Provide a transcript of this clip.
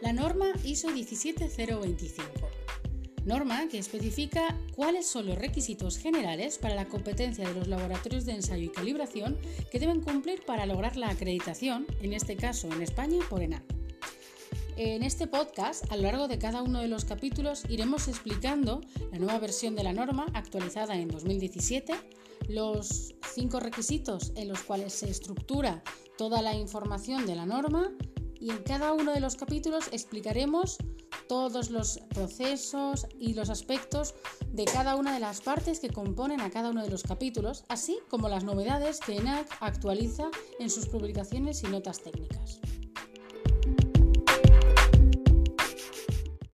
la norma ISO 17025. Norma que especifica cuáles son los requisitos generales para la competencia de los laboratorios de ensayo y calibración que deben cumplir para lograr la acreditación, en este caso en España por ENA. En este podcast, a lo largo de cada uno de los capítulos, iremos explicando la nueva versión de la norma actualizada en 2017, los cinco requisitos en los cuales se estructura toda la información de la norma y en cada uno de los capítulos explicaremos todos los procesos y los aspectos de cada una de las partes que componen a cada uno de los capítulos, así como las novedades que ENAC actualiza en sus publicaciones y notas técnicas.